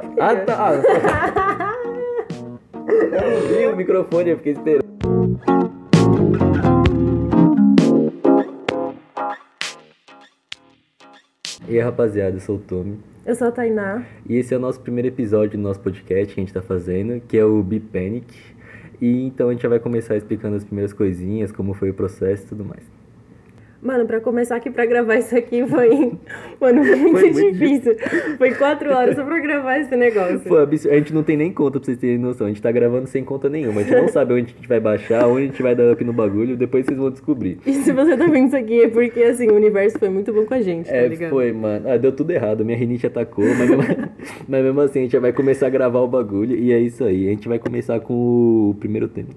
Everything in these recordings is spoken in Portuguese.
filho. Ah, tá. eu não vi o microfone, eu fiquei esperando. E aí, rapaziada, eu sou o Tommy. Eu sou a Tainá. E esse é o nosso primeiro episódio do nosso podcast que a gente tá fazendo, que é o Be Panic. E então a gente já vai começar explicando as primeiras coisinhas, como foi o processo e tudo mais. Mano, pra começar aqui pra gravar isso aqui foi. Mano, muito, Foi muito difícil. Foi quatro horas só pra gravar esse negócio. Pô, absurdo. a gente não tem nem conta pra vocês terem noção. A gente tá gravando sem conta nenhuma. A gente não sabe onde a gente vai baixar, onde a gente vai dar up no bagulho, depois vocês vão descobrir. E se você tá vendo isso aqui é porque, assim, o universo foi muito bom com a gente, tá É, ligado? foi, mano. Ah, deu tudo errado. Minha rinite atacou, mas mesmo, mas mesmo assim a gente já vai começar a gravar o bagulho. E é isso aí. A gente vai começar com o primeiro tema.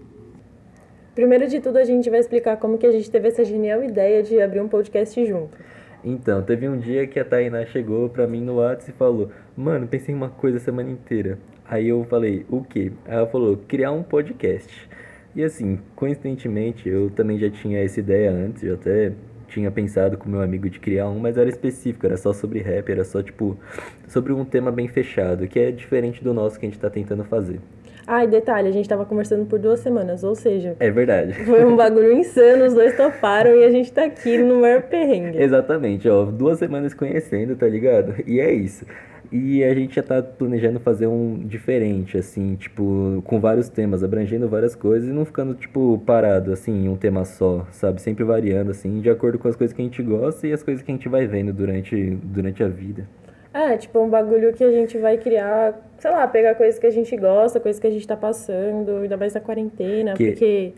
Primeiro de tudo, a gente vai explicar como que a gente teve essa genial ideia de abrir um podcast junto. Então, teve um dia que a Tainá chegou pra mim no WhatsApp e falou: Mano, pensei em uma coisa a semana inteira. Aí eu falei: O quê? Aí ela falou: Criar um podcast. E assim, coincidentemente, eu também já tinha essa ideia antes, eu até tinha pensado com meu amigo de criar um, mas era específico, era só sobre rap, era só tipo sobre um tema bem fechado, que é diferente do nosso que a gente tá tentando fazer. Ah, e detalhe, a gente tava conversando por duas semanas, ou seja, É verdade. foi um bagulho insano, os dois toparam e a gente tá aqui no maior perrengue. Exatamente, ó, duas semanas conhecendo, tá ligado? E é isso. E a gente já tá planejando fazer um diferente, assim, tipo, com vários temas, abrangendo várias coisas e não ficando, tipo, parado, assim, em um tema só, sabe? Sempre variando, assim, de acordo com as coisas que a gente gosta e as coisas que a gente vai vendo durante, durante a vida. É, tipo, um bagulho que a gente vai criar, sei lá, pegar coisas que a gente gosta, coisas que a gente tá passando, ainda mais na quarentena, Que- porque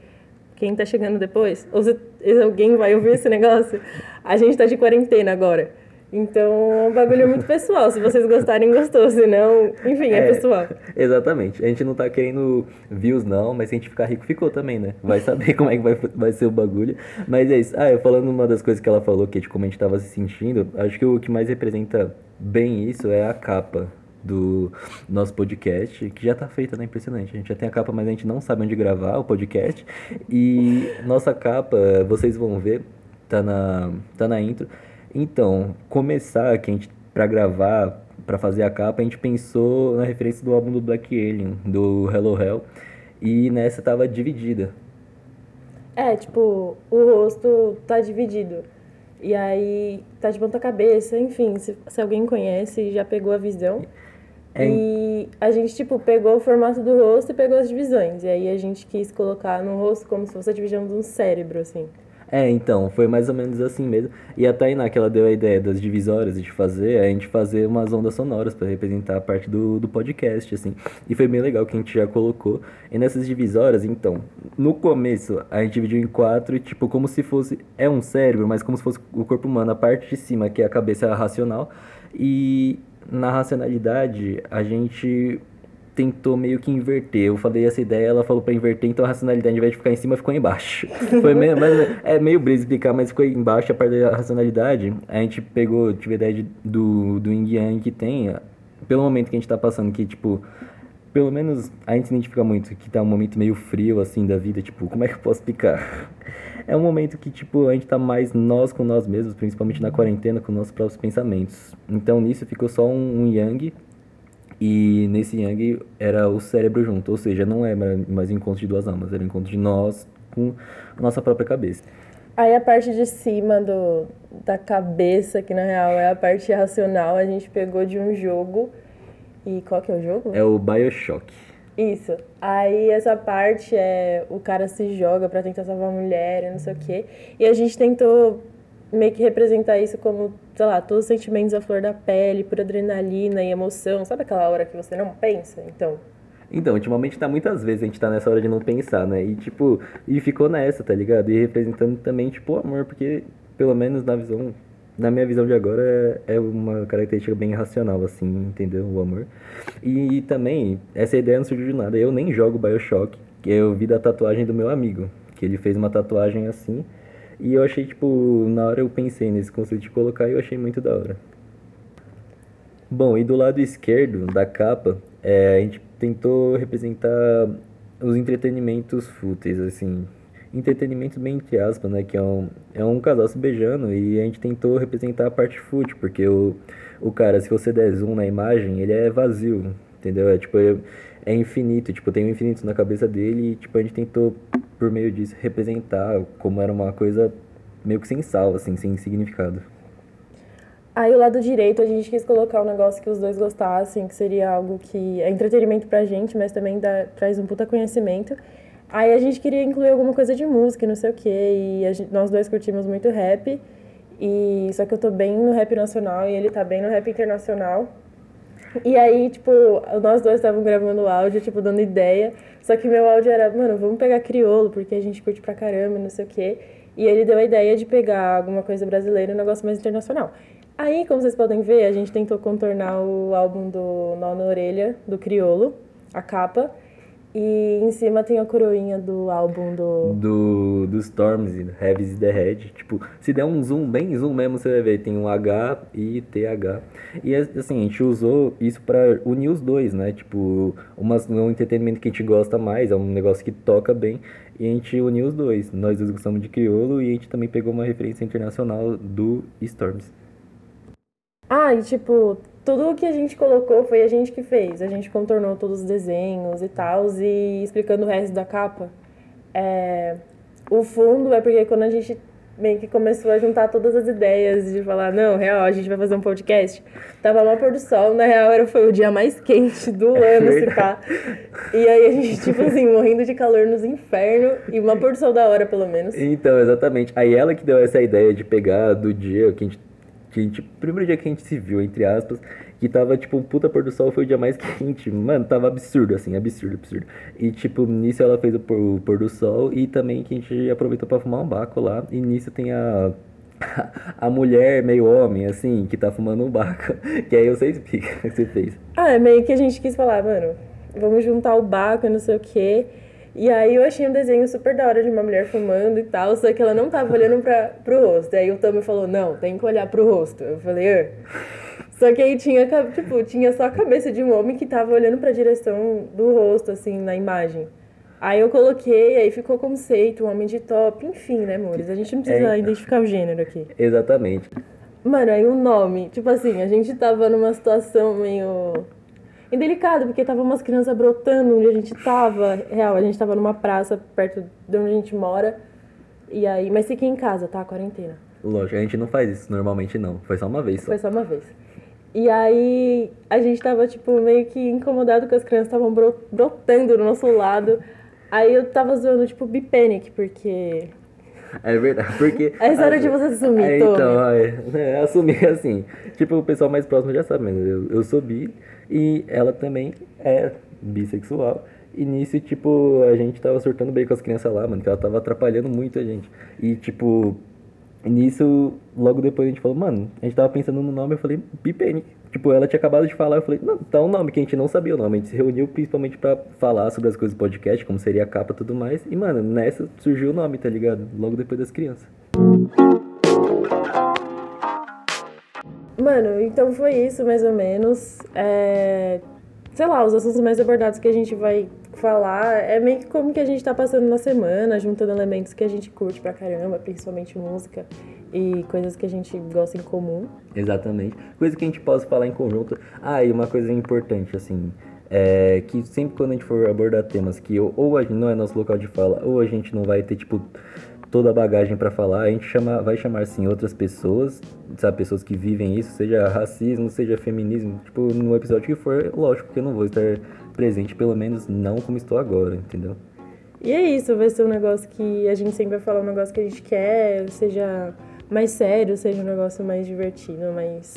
quem tá chegando depois, ou se alguém vai ouvir esse negócio, a gente tá de quarentena agora. Então, é um bagulho muito pessoal. Se vocês gostarem, gostou. Se não, enfim, é, É. pessoal. Exatamente. A gente não tá querendo views, não, mas se a gente ficar rico, ficou também, né? Vai saber como é que vai, vai ser o bagulho. Mas é isso. Ah, eu falando uma das coisas que ela falou, que é de como a gente tava se sentindo, acho que o que mais representa bem isso é a capa do nosso podcast, que já tá feita, né? Impressionante. A gente já tem a capa, mas a gente não sabe onde gravar o podcast. E nossa capa, vocês vão ver, tá na, tá na intro. Então, começar que a gente para gravar, para fazer a capa, a gente pensou na referência do álbum do Black Alien, do Hello Hell, e nessa tava dividida. É, tipo, o rosto tá dividido. E aí tá de ponta cabeça, enfim, se, se alguém conhece, já pegou a visão. É. E a gente, tipo, pegou o formato do rosto e pegou as divisões. E aí a gente quis colocar no rosto como se fosse a divisão de um cérebro, assim. É, então, foi mais ou menos assim mesmo. E a Tainá, que ela deu a ideia das divisórias de fazer, é a gente fazer umas ondas sonoras para representar a parte do, do podcast, assim. E foi bem legal que a gente já colocou. E nessas divisórias, então, no começo a gente dividiu em quatro, tipo, como se fosse. É um cérebro, mas como se fosse o corpo humano. A parte de cima, que é a cabeça racional. E na racionalidade, a gente tentou meio que inverter. Eu falei essa ideia, ela falou pra inverter, então a racionalidade, ao invés de ficar em cima, ficou embaixo. Foi meio, mas é meio brisa explicar, mas ficou embaixo a parte da racionalidade. A gente pegou, tive a ideia de- do, do Yin Yang que tem, pelo momento que a gente tá passando, que tipo, pelo menos a gente se identifica muito, que tá um momento meio frio, assim, da vida, tipo, como é que eu posso explicar? É um momento que, tipo, a gente tá mais nós com nós mesmos, principalmente na quarentena, com nossos próprios pensamentos. Então, nisso ficou só um, um Yang, e nesse Yang era o cérebro junto, ou seja, não é mais um encontro de duas almas, era um encontro de nós com a nossa própria cabeça. Aí a parte de cima do, da cabeça, que na real é a parte racional, a gente pegou de um jogo. E qual que é o jogo? É o Bioshock. Isso. Aí essa parte é o cara se joga pra tentar salvar a mulher e não sei o quê. E a gente tentou meio que representar isso como, sei lá, todos os sentimentos à flor da pele, por adrenalina e emoção. Sabe aquela hora que você não pensa? Então, Então, ultimamente tá muitas vezes a gente tá nessa hora de não pensar, né? E tipo, e ficou nessa, tá ligado? E representando também, tipo, o amor, porque pelo menos na visão, na minha visão de agora, é é uma característica bem racional, assim, entendeu? O amor. E também, essa ideia não surgiu de nada. Eu nem jogo Bioshock, que eu vi da tatuagem do meu amigo, que ele fez uma tatuagem assim. E eu achei, tipo, na hora eu pensei nesse conceito de colocar e eu achei muito da hora. Bom, e do lado esquerdo da capa, é, a gente tentou representar os entretenimentos fúteis, assim. entretenimento bem entre aspas, né? Que é um, é um casal se beijando e a gente tentou representar a parte fútil, porque o, o cara, se você der zoom na imagem, ele é vazio, entendeu? É tipo, é, é infinito, tipo, tem um infinito na cabeça dele e tipo, a gente tentou, por meio disso, representar como era uma coisa meio que sem sal, assim, sem significado. Aí o lado direito a gente quis colocar um negócio que os dois gostassem, que seria algo que é entretenimento pra gente, mas também dá, traz um puta conhecimento. Aí a gente queria incluir alguma coisa de música, não sei o quê, e gente, nós dois curtimos muito rap, e só que eu tô bem no rap nacional e ele tá bem no rap internacional. E aí, tipo, nós dois estavam gravando áudio, tipo, dando ideia, só que meu áudio era, mano, vamos pegar criolo, porque a gente curte pra caramba, não sei o quê. E ele deu a ideia de pegar alguma coisa brasileira um negócio mais internacional. Aí, como vocês podem ver, a gente tentou contornar o álbum do Nó na Orelha, do Criolo, a capa. E em cima tem a coroinha do álbum do. Do, do Storms, Heavy's the Head. Tipo, se der um zoom, bem zoom mesmo, você vai ver. Tem um H e TH. E assim, a gente usou isso para unir os dois, né? Tipo, uma, um entretenimento que a gente gosta mais, é um negócio que toca bem. E a gente uniu os dois. Nós dois gostamos de crioulo e a gente também pegou uma referência internacional do Storms. Ah, e tipo, tudo o que a gente colocou foi a gente que fez. A gente contornou todos os desenhos e tal, e explicando o resto da capa. É... O fundo é porque quando a gente meio que começou a juntar todas as ideias de falar, não, real, a gente vai fazer um podcast. Tava lá pôr do sol, na real era, foi o dia mais quente do é ano, se pá. E aí a gente, tipo assim, morrendo de calor nos infernos e uma pôr do sol da hora, pelo menos. Então, exatamente. Aí ela que deu essa ideia de pegar do dia que a gente que a gente, primeiro dia que a gente se viu, entre aspas, que tava, tipo, um puta pôr do sol, foi o dia mais quente. Mano, tava absurdo, assim, absurdo, absurdo. E, tipo, nisso ela fez o pôr, o pôr do sol e também que a gente aproveitou pra fumar um baco lá. E nisso tem a a mulher meio homem, assim, que tá fumando um baco. Que aí você explica o que você fez. Ah, é meio que a gente quis falar, mano, vamos juntar o baco e não sei o quê. E aí eu achei um desenho super da hora de uma mulher fumando e tal, só que ela não tava olhando pra, pro rosto. Aí o Tommy falou, não, tem que olhar pro rosto. Eu falei, er. Só que aí tinha, tipo, tinha só a cabeça de um homem que tava olhando pra direção do rosto, assim, na imagem. Aí eu coloquei, aí ficou conceito, um homem de top, enfim, né, amores? A gente não precisa é, identificar o gênero aqui. Exatamente. Mano, aí o nome, tipo assim, a gente tava numa situação meio indelicado, porque tava umas crianças brotando onde a gente tava. Real, a gente tava numa praça perto de onde a gente mora. E aí, mas fiquei em casa, tá? Quarentena. Lógico, a gente não faz isso normalmente não. Foi só uma vez só. Foi só uma vez. E aí a gente tava, tipo, meio que incomodado que as crianças estavam brotando do nosso lado. Aí eu tava zoando, tipo, Bipanic, porque. É verdade, porque. É hora de você assumir, é, Então, é, é, assumir assim. Tipo, o pessoal mais próximo já sabe, mas eu, eu sou bi. E ela também é bissexual. E nisso, tipo, a gente tava surtando bem com as crianças lá, mano, que ela tava atrapalhando muito a gente. E, tipo, nisso, logo depois a gente falou, mano, a gente tava pensando no nome, eu falei, Bipene. Tipo, ela tinha acabado de falar, eu falei, não, tá um nome que a gente não sabia o nome. A gente se reuniu principalmente para falar sobre as coisas do podcast, como seria a capa e tudo mais. E, mano, nessa surgiu o nome, tá ligado? Logo depois das crianças. Mano, então foi isso mais ou menos. É, sei lá, os assuntos mais abordados que a gente vai falar é meio que como que a gente tá passando na semana, juntando elementos que a gente curte pra caramba, principalmente música e coisas que a gente gosta em comum. Exatamente. Coisa que a gente possa falar em conjunto. Ah, e uma coisa importante, assim, é que sempre quando a gente for abordar temas que ou a gente não é nosso local de fala, ou a gente não vai ter, tipo, toda a bagagem para falar, a gente chama, vai chamar sim outras pessoas, sabe, pessoas que vivem isso, seja racismo, seja feminismo, tipo, no episódio que for, lógico que eu não vou estar presente, pelo menos não como estou agora, entendeu? E é isso, vai ser um negócio que a gente sempre vai falar um negócio que a gente quer, seja mais sério, seja um negócio mais divertido, mais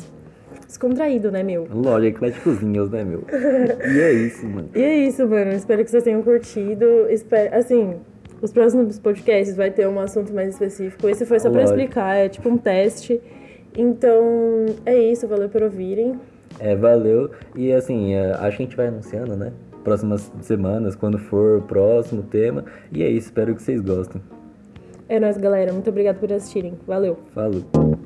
descontraído, né, meu? Lógico, ecléticozinhos, né, meu? e é isso, mano. E é isso, mano. Espero que vocês tenham curtido. Espero, assim, os próximos podcasts vai ter um assunto mais específico. Esse foi só para explicar, é tipo um teste. Então, é isso, valeu por ouvirem. É, valeu. E assim, é, acho que a gente vai anunciando, né? Próximas semanas, quando for o próximo tema. E é isso, espero que vocês gostem. É nóis, galera. Muito obrigado por assistirem. Valeu. Falou.